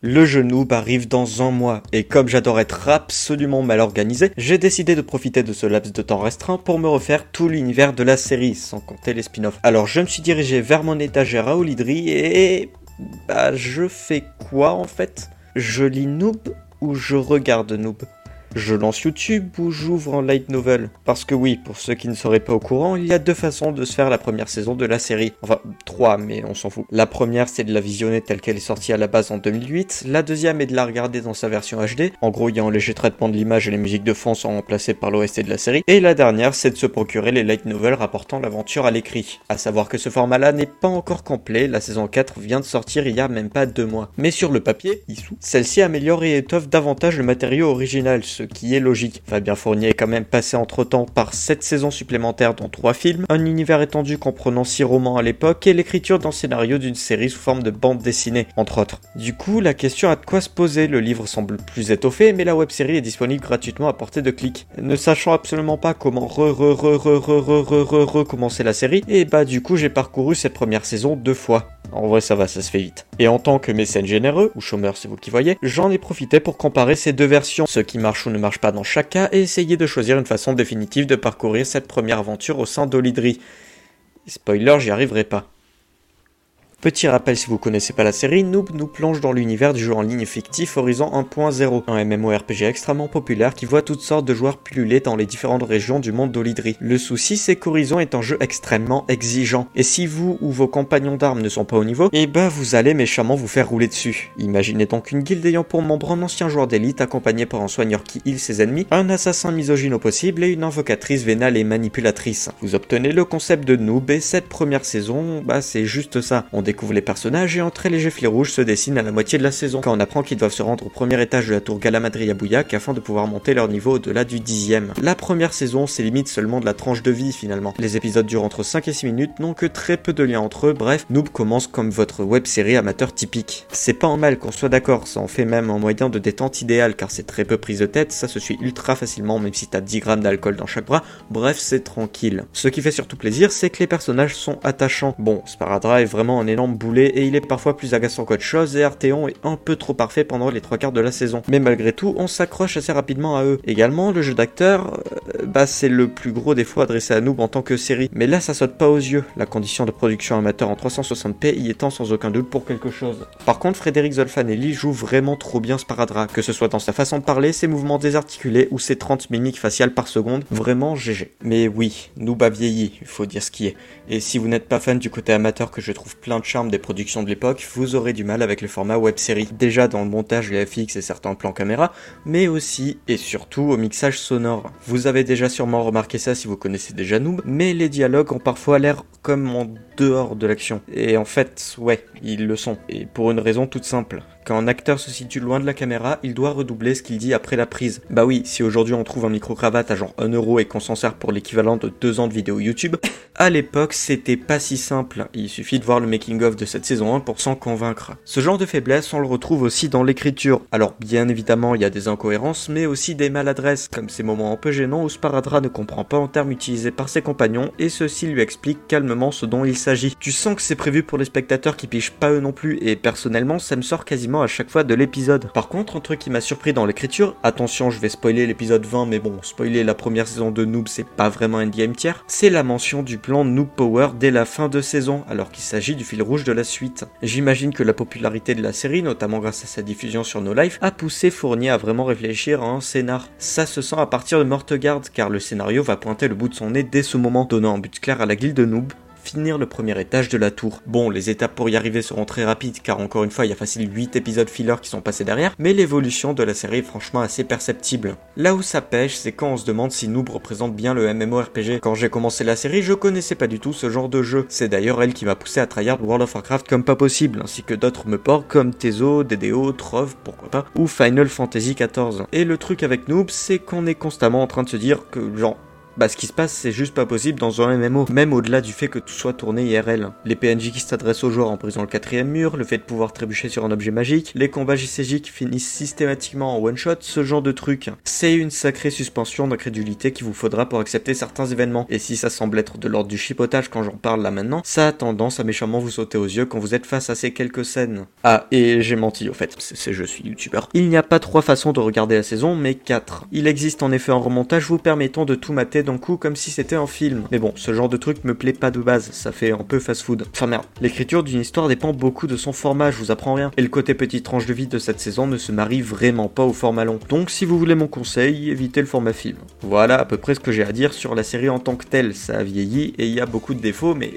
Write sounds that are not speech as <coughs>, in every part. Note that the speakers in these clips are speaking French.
Le genou arrive dans un mois, et comme j'adore être absolument mal organisé, j'ai décidé de profiter de ce laps de temps restreint pour me refaire tout l'univers de la série, sans compter les spin-offs. Alors je me suis dirigé vers mon étagère à Olidri et... Bah je fais quoi en fait? Je lis Noob ou je regarde Noob? Je lance YouTube ou j'ouvre en light novel Parce que oui, pour ceux qui ne seraient pas au courant, il y a deux façons de se faire la première saison de la série. Enfin, trois, mais on s'en fout. La première, c'est de la visionner telle qu'elle est sortie à la base en 2008. La deuxième est de la regarder dans sa version HD. En gros, il y a un léger traitement de l'image et les musiques de fond sont remplacées par l'OST de la série. Et la dernière, c'est de se procurer les light novels rapportant l'aventure à l'écrit. À savoir que ce format-là n'est pas encore complet, la saison 4 vient de sortir il y a même pas deux mois. Mais sur le papier, celle-ci améliore et étoffe davantage le matériau original, ce qui est logique. Fabien Fournier est quand même passé entre-temps par 7 saisons supplémentaires dans 3 films, un univers étendu comprenant 6 romans à l'époque et l'écriture d'un scénario d'une série sous forme de bande dessinée, entre autres. Du coup, la question a de quoi se poser, le livre semble plus étoffé, mais la web-série est disponible gratuitement à portée de clic. Ne sachant absolument pas comment re re re re re re re re recommencer la série, et bah du coup j'ai parcouru cette première saison deux fois. En vrai, ça va, ça se fait vite. Et en tant que mécène généreux, ou chômeur c'est vous qui voyez, j'en ai profité pour comparer ces deux versions, ce qui marche ne marche pas dans chaque cas, et essayer de choisir une façon définitive de parcourir cette première aventure au sein d'Olidri. Spoiler, j'y arriverai pas. Petit rappel si vous connaissez pas la série, Noob nous plonge dans l'univers du jeu en ligne fictif Horizon 1.0, un MMORPG extrêmement populaire qui voit toutes sortes de joueurs pulluler dans les différentes régions du monde d'Olidri. Le souci c'est qu'Horizon est un jeu extrêmement exigeant, et si vous ou vos compagnons d'armes ne sont pas au niveau, eh ben vous allez méchamment vous faire rouler dessus. Imaginez donc une guilde ayant pour membre un ancien joueur d'élite accompagné par un soigneur qui heal ses ennemis, un assassin misogyne au possible et une invocatrice vénale et manipulatrice. Vous obtenez le concept de Noob et cette première saison, bah c'est juste ça découvre les personnages et un très léger fil rouge se dessine à la moitié de la saison, quand on apprend qu'ils doivent se rendre au premier étage de la tour Galamadri à Bouillac afin de pouvoir monter leur niveau au-delà du dixième. La première saison c'est limite seulement de la tranche de vie finalement. Les épisodes durent entre 5 et 6 minutes, n'ont que très peu de liens entre eux, bref, Noob commence comme votre web série amateur typique. C'est pas en mal qu'on soit d'accord, ça en fait même un moyen de détente idéal car c'est très peu prise de tête, ça se suit ultra facilement même si t'as 10 grammes d'alcool dans chaque bras, bref c'est tranquille. Ce qui fait surtout plaisir c'est que les personnages sont attachants. Bon, Sparadra est vraiment un énorme boulet et il est parfois plus agaçant qu'autre chose et Arteon est un peu trop parfait pendant les trois quarts de la saison. Mais malgré tout, on s'accroche assez rapidement à eux. Également, le jeu d'acteur, euh, bah c'est le plus gros défaut adressé à nous en tant que série. Mais là, ça saute pas aux yeux, la condition de production amateur en 360p y étant sans aucun doute pour quelque chose. Par contre, Frédéric Zolfanelli joue vraiment trop bien Sparadra, que ce soit dans sa façon de parler, ses mouvements désarticulés ou ses 30 mimiques faciales par seconde, vraiment GG. Mais oui, Noob a vieilli, il faut dire ce qui est. Et si vous n'êtes pas fan du côté amateur que je trouve plein de charme des production de l'époque, vous aurez du mal avec le format web série. Déjà dans le montage, FX et certains plans caméra, mais aussi et surtout au mixage sonore. Vous avez déjà sûrement remarqué ça si vous connaissez déjà Noob, mais les dialogues ont parfois l'air comme en dehors de l'action. Et en fait, ouais, ils le sont. Et pour une raison toute simple. Quand un acteur se situe loin de la caméra, il doit redoubler ce qu'il dit après la prise. Bah oui, si aujourd'hui on trouve un micro-cravate à genre 1 euro et qu'on s'en sert pour l'équivalent de 2 ans de vidéo YouTube, <coughs> à l'époque c'était pas si simple. Il suffit de voir le making-of de cette saison 1 pour s'en convaincre. Ce genre de faiblesse, on le retrouve aussi dans l'écriture. Alors bien évidemment, il y a des incohérences, mais aussi des maladresses, comme ces moments un peu gênants où Sparadra ne comprend pas en termes utilisés par ses compagnons et ceux-ci lui expliquent calmement ce dont il s'agit. Tu sens que c'est prévu pour les spectateurs qui pichent pas eux non plus, et personnellement, ça me sort quasiment à chaque fois de l'épisode. Par contre, un truc qui m'a surpris dans l'écriture, attention, je vais spoiler l'épisode 20, mais bon, spoiler la première saison de Noob, c'est pas vraiment un game tiers, c'est la mention du plan Noob Power dès la fin de saison, alors qu'il s'agit du fil rouge de la suite. J'imagine que la popularité de la série, notamment grâce à sa diffusion sur No Life, a poussé Fournier à vraiment réfléchir à un scénar. Ça se sent à partir de Mortegarde, car le scénario va pointer le bout de son nez dès ce moment, donnant un but clair à la guilde de Noob, finir le premier étage de la tour. Bon, les étapes pour y arriver seront très rapides car encore une fois, il y a facile 8 épisodes filler qui sont passés derrière, mais l'évolution de la série est franchement assez perceptible. Là où ça pêche, c'est quand on se demande si Noob représente bien le MMORPG. Quand j'ai commencé la série, je connaissais pas du tout ce genre de jeu. C'est d'ailleurs elle qui m'a poussé à tryhard World of Warcraft comme pas possible, ainsi que d'autres me ports comme Tezo, DDO, Trove, pourquoi pas, ou Final Fantasy XIV. Et le truc avec Noob, c'est qu'on est constamment en train de se dire que genre Bah ce qui se passe c'est juste pas possible dans un MMO, même au-delà du fait que tout soit tourné IRL. Les PNJ qui s'adressent aux joueurs en brisant le quatrième mur, le fait de pouvoir trébucher sur un objet magique, les combats JCJ qui finissent systématiquement en one-shot, ce genre de truc. C'est une sacrée suspension d'incrédulité qu'il vous faudra pour accepter certains événements. Et si ça semble être de l'ordre du chipotage quand j'en parle là maintenant, ça a tendance à méchamment vous sauter aux yeux quand vous êtes face à ces quelques scènes. Ah, et j'ai menti au fait, c'est je suis youtubeur. Il n'y a pas trois façons de regarder la saison, mais quatre. Il existe en effet un remontage vous permettant de tout mater d'un coup comme si c'était un film. Mais bon, ce genre de truc me plaît pas de base, ça fait un peu fast-food. Enfin merde, l'écriture d'une histoire dépend beaucoup de son format, je vous apprends rien. Et le côté petite tranche de vie de cette saison ne se marie vraiment pas au format long. Donc si vous voulez mon conseil, évitez le format film. Voilà à peu près ce que j'ai à dire sur la série en tant que telle. Ça a vieilli et il y a beaucoup de défauts, mais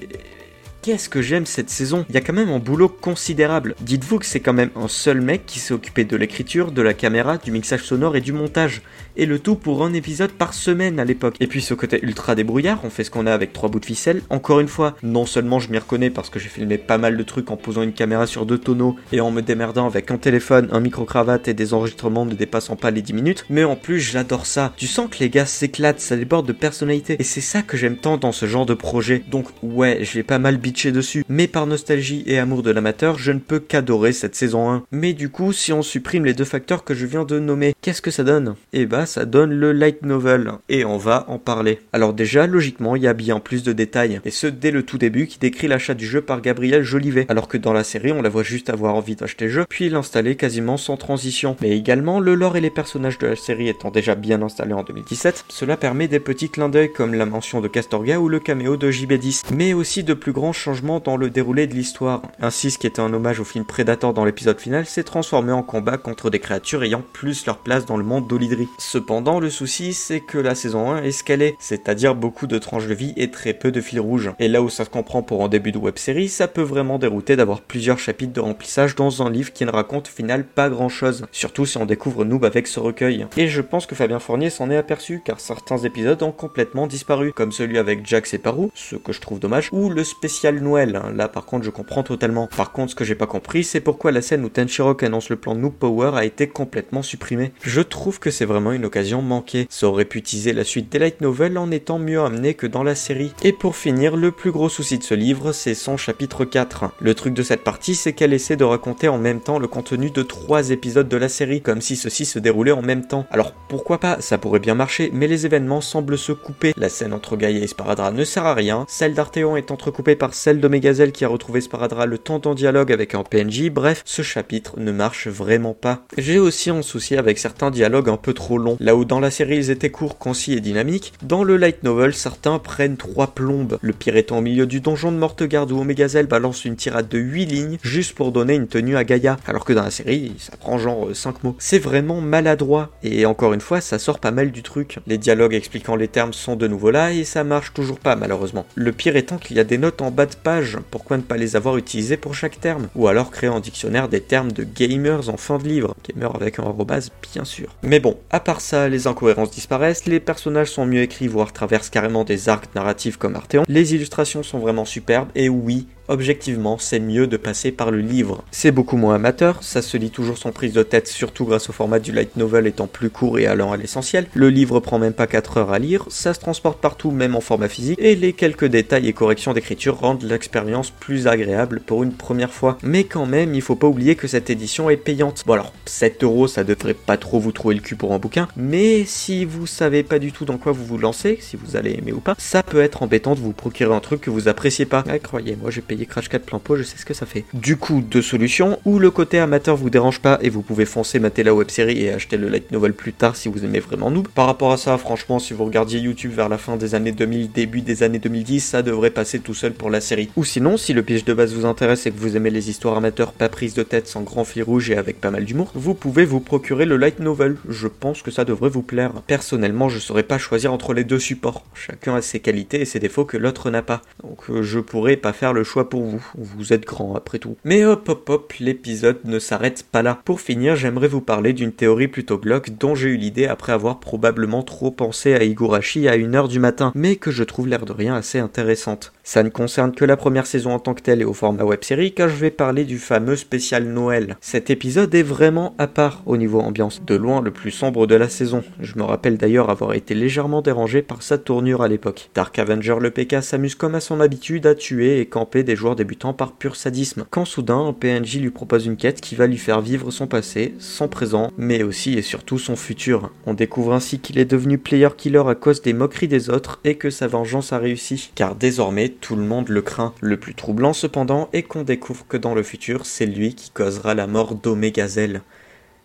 qu'est-ce que j'aime cette saison? Il y a quand même un boulot considérable. Dites-vous que c'est quand même un seul mec qui s'est occupé de l'écriture, de la caméra, du mixage sonore et du montage. Et le tout pour un épisode par semaine à l'époque. Et puis ce côté ultra débrouillard, on fait ce qu'on a avec trois bouts de ficelle. Encore une fois, non seulement je m'y reconnais parce que j'ai filmé pas mal de trucs en posant une caméra sur deux tonneaux et en me démerdant avec un téléphone, un micro-cravate et des enregistrements ne dépassant pas les 10 minutes, mais en plus j'adore ça. Tu sens que les gars s'éclatent, ça déborde de personnalité. Et c'est ça que j'aime tant dans ce genre de projet. Donc ouais, j'ai pas mal dessus, mais par nostalgie et amour de l'amateur, je ne peux qu'adorer cette saison 1. Mais du coup, si on supprime les deux facteurs que je viens de nommer, qu'est-ce que ça donne? Eh bah, ça donne le light novel, et on va en parler. Alors déjà, logiquement, il y a bien plus de détails, et ce dès le tout début qui décrit l'achat du jeu par Gabriel Jolivet, alors que dans la série, on la voit juste avoir envie d'acheter le jeu, puis l'installer quasiment sans transition. Mais également, le lore et les personnages de la série étant déjà bien installés en 2017, cela permet des petits clins d'œil comme la mention de Castorga ou le caméo de JB10, mais aussi de plus grands changements dans le déroulé de l'histoire. Ainsi, ce qui était un hommage au film Predator dans l'épisode final s'est transformé en combat contre des créatures ayant plus leur place dans le monde d'Olydri. Cependant, le souci, c'est que la saison 1 est ce qu'elle est, c'est-à-dire beaucoup de tranches de vie et très peu de fil rouge. Et là où ça se comprend pour un début de web série, ça peut vraiment dérouter d'avoir plusieurs chapitres de remplissage dans un livre qui ne raconte au final pas grand chose, surtout si on découvre Noob avec ce recueil. Et je pense que Fabien Fournier s'en est aperçu, car certains épisodes ont complètement disparu, comme celui avec Jax et Parou, ce que je trouve dommage, ou le spécial Noël Hein. Là, par contre, je comprends totalement. Par contre, ce que j'ai pas compris, c'est pourquoi la scène où Tenshirok annonce le plan Noob Power a été complètement supprimée. Je trouve que c'est vraiment une occasion manquée. Ça aurait pu utiliser la suite des light novels en étant mieux amené que dans la série. Et pour finir, le plus gros souci de ce livre, c'est son chapitre 4. Le truc de cette partie, c'est qu'elle essaie de raconter en même temps le contenu de trois épisodes de la série, comme si ceux-ci se déroulaient en même temps. Alors pourquoi pas, ça pourrait bien marcher, mais les événements semblent se couper. La scène entre Gaïa et Sparadra ne sert à rien, celle d'Arthéon est entrecoupée par celle de Megazelle qui a retrouvé Sparadra le temps en dialogue avec un PNJ, bref, ce chapitre ne marche vraiment pas. J'ai aussi un souci avec certains dialogues un peu trop longs. Là où dans la série ils étaient courts, concis et dynamiques, dans le light novel certains prennent trois plombes. Le pire étant au milieu du donjon de Mortegarde où Omegazelle balance une tirade de 8 lignes juste pour donner une tenue à Gaïa, alors que dans la série ça prend genre 5 euh, mots. C'est vraiment maladroit, et encore une fois ça sort pas mal du truc. Les dialogues expliquant les termes sont de nouveau là et ça marche toujours pas malheureusement. Le pire étant qu'il y a des notes en bas de page, pourquoi ne pas les avoir utilisés pour chaque terme? Ou alors créer en dictionnaire des termes de gamers en fin de livre, gamer avec un arrobase bien sûr. Mais bon, à part ça, les incohérences disparaissent, les personnages sont mieux écrits, voire traversent carrément des arcs narratifs comme Arteon, les illustrations sont vraiment superbes, et oui, objectivement, c'est mieux de passer par le livre. C'est beaucoup moins amateur, ça se lit toujours sans prise de tête, surtout grâce au format du light novel étant plus court et allant à l'essentiel. Le livre prend même pas 4 heures à lire, ça se transporte partout, même en format physique, et les quelques détails et corrections d'écriture rendent l'expérience plus agréable pour une première fois. Mais quand même, il faut pas oublier que cette édition est payante. Bon alors, 7 euros, ça devrait pas trop vous trouver le cul pour un bouquin, mais si vous savez pas du tout dans quoi vous vous lancez, si vous allez aimer ou pas, ça peut être embêtant de vous procurer un truc que vous appréciez pas. Ah, croyez-moi, j'ai payé Crash 4 plein pot, je sais ce que ça fait. Du coup, deux solutions, ou le côté amateur vous dérange pas et vous pouvez foncer mater la web série et acheter le light novel plus tard si vous aimez vraiment Noob. Par rapport à ça, franchement, si vous regardiez YouTube vers la fin des années 2000, début des années 2010, ça devrait passer tout seul pour la série. Ou sinon, si le pitch de base vous intéresse et que vous aimez les histoires amateurs pas prises de tête sans grand fil rouge et avec pas mal d'humour, vous pouvez vous procurer le light novel. Je pense que ça devrait vous plaire. Personnellement, je saurais pas choisir entre les deux supports. Chacun a ses qualités et ses défauts que l'autre n'a pas. Donc euh, je pourrais pas faire le choix pour vous, vous êtes grand après tout. Mais hop hop hop, l'épisode ne s'arrête pas là. Pour finir, j'aimerais vous parler d'une théorie plutôt glauque dont j'ai eu l'idée après avoir probablement trop pensé à Higurashi à 1h du matin, mais que je trouve l'air de rien assez intéressante. Ça ne concerne que la première saison en tant que telle et au format web série car je vais parler du fameux spécial Noël. Cet épisode est vraiment à part au niveau ambiance, de loin le plus sombre de la saison. Je me rappelle d'ailleurs avoir été légèrement dérangé par sa tournure à l'époque. Dark Avenger le PK s'amuse comme à son habitude à tuer et camper des joueurs débutants par pur sadisme, quand soudain un PNJ lui propose une quête qui va lui faire vivre son passé, son présent, mais aussi et surtout son futur. On découvre ainsi qu'il est devenu player killer à cause des moqueries des autres et que sa vengeance a réussi, car désormais tout le monde le craint. Le plus troublant cependant est qu'on découvre que dans le futur, c'est lui qui causera la mort d'Omegazelle.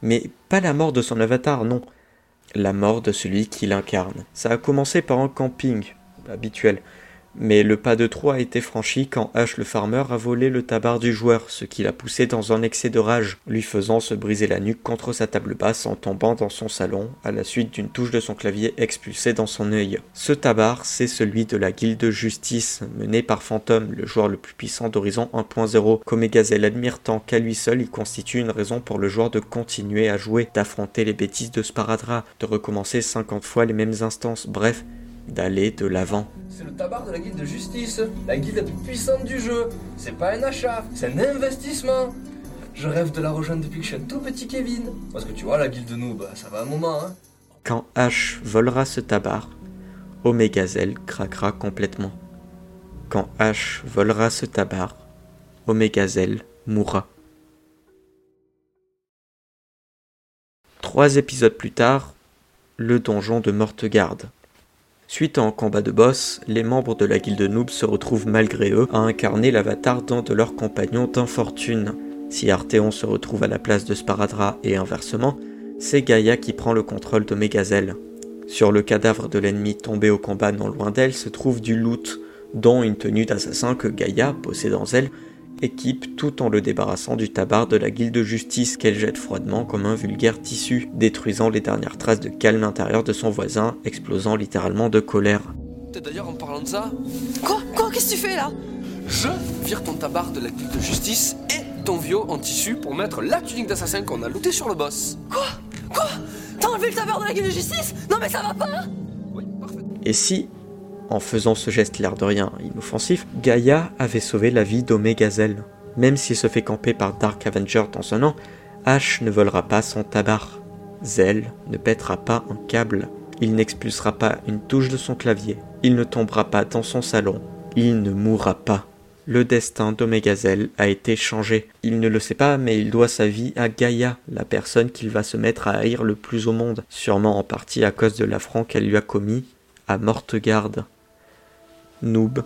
Mais pas la mort de son avatar, non. La mort de celui qui l'incarne. Ça a commencé par un camping, habituel. Mais le pas de trop a été franchi quand H le farmer a volé le tabac du joueur, ce qui l'a poussé dans un excès de rage, lui faisant se briser la nuque contre sa table basse en tombant dans son salon, à la suite d'une touche de son clavier expulsée dans son œil. Ce tabac, c'est celui de la guilde justice, menée par Phantom, le joueur le plus puissant d'Horizon 1.0. Komegazel admire tant qu'à lui seul, il constitue une raison pour le joueur de continuer à jouer, d'affronter les bêtises de Sparadra, de recommencer 50 fois les mêmes instances, bref, d'aller de l'avant. C'est le tabac de la guilde de justice, la guilde la plus puissante du jeu. C'est pas un achat, c'est un investissement. Je rêve de la rejoindre depuis que je suis un tout petit Kevin. Parce que tu vois, la guilde de nous, bah, ça va un moment, hein. Quand H volera ce tabac, Omegazel craquera complètement. Quand H volera ce tabac, Omegazel mourra. Trois épisodes plus tard, le donjon de Mortegarde. Suite à un combat de boss, les membres de la guilde noob se retrouvent malgré eux à incarner l'avatar d'un de leurs compagnons d'infortune. Si Arteon se retrouve à la place de Sparadra et inversement, c'est Gaïa qui prend le contrôle de Megazel. Sur le cadavre de l'ennemi tombé au combat non loin d'elle se trouve du loot, dont une tenue d'assassin que Gaïa, possédant elle, équipe tout en le débarrassant du tabac de la guilde de justice qu'elle jette froidement comme un vulgaire tissu, détruisant les dernières traces de calme intérieur de son voisin, explosant littéralement de colère. D'ailleurs, en parlant de ça, Quoi? Quoi? Qu'est-ce que tu fais là? Je vire ton tabac de la guilde de justice et ton vieux en tissu pour mettre la tunique d'assassin qu'on a looté sur le boss. Quoi? Quoi? T'as enlevé le tabac de la gueule de justice? Non mais ça va pas Oui, parfait. Et si, en faisant ce geste l'air de rien inoffensif, Gaïa avait sauvé la vie d'Omegazel Même s'il se fait camper par Dark Avenger dans un an, Ash ne volera pas son tabac. Zell ne pètera pas un câble. Il n'expulsera pas une touche de son clavier. Il ne tombera pas dans son salon. Il ne mourra pas. Le destin d'Omegazel a été changé. Il ne le sait pas, mais il doit sa vie à Gaïa, la personne qu'il va se mettre à haïr le plus au monde, sûrement en partie à cause de l'affront qu'elle lui a commis à Mortegarde. Noob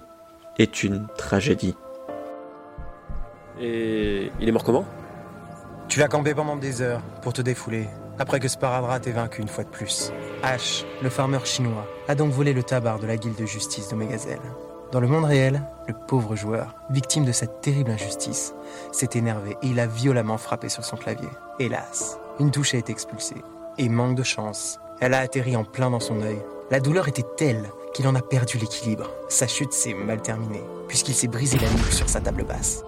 est une tragédie. Et il est mort comment? Tu l'as campé pendant des heures pour te défouler, après que Sparadra t'ait vaincu une fois de plus. H, le farmer chinois, a donc volé le tabac de la guilde de justice d'Omegazel. Dans le monde réel, le pauvre joueur, victime de cette terrible injustice, s'est énervé et il a violemment frappé sur son clavier. Hélas, une touche a été expulsée. Et manque de chance, elle a atterri en plein dans son œil. La douleur était telle qu'il en a perdu l'équilibre. Sa chute s'est mal terminée, puisqu'il s'est brisé la nuque sur sa table basse.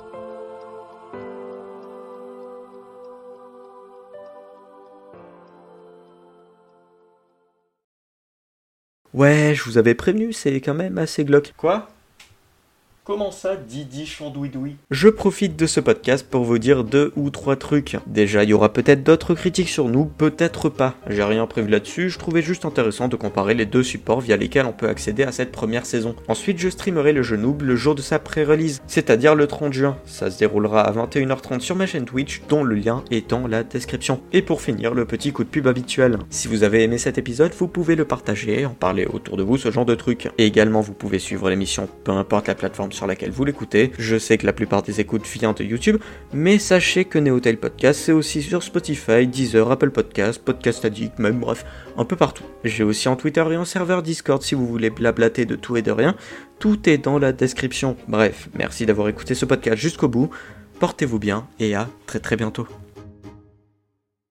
Ouais, je vous avais prévenu, c'est quand même assez glauque. Quoi? Comment ça, Didi Chandouidoui? Je profite de ce podcast pour vous dire deux ou trois trucs. Déjà, il y aura peut-être d'autres critiques sur nous, peut-être pas. J'ai rien prévu là-dessus, je trouvais juste intéressant de comparer les deux supports via lesquels on peut accéder à cette première saison. Ensuite, je streamerai le jeu Noob le jour de sa pré-release, c'est-à-dire le 30 juin. Ça se déroulera à 21h30 sur ma chaîne Twitch, dont le lien est dans la description. Et pour finir, le petit coup de pub habituel. Si vous avez aimé cet épisode, vous pouvez le partager, en parler autour de vous, ce genre de trucs. Et également, vous pouvez suivre l'émission, peu importe la plateforme sur laquelle vous l'écoutez. Je sais que la plupart des écoutes viennent de YouTube, mais sachez que Neotel Podcast, c'est aussi sur Spotify, Deezer, Apple Podcast, Podcast Addict, même bref, un peu partout. J'ai aussi en Twitter et en serveur Discord si vous voulez blablater de tout et de rien. Tout est dans la description. Bref, merci d'avoir écouté ce podcast jusqu'au bout. Portez-vous bien et à très très bientôt.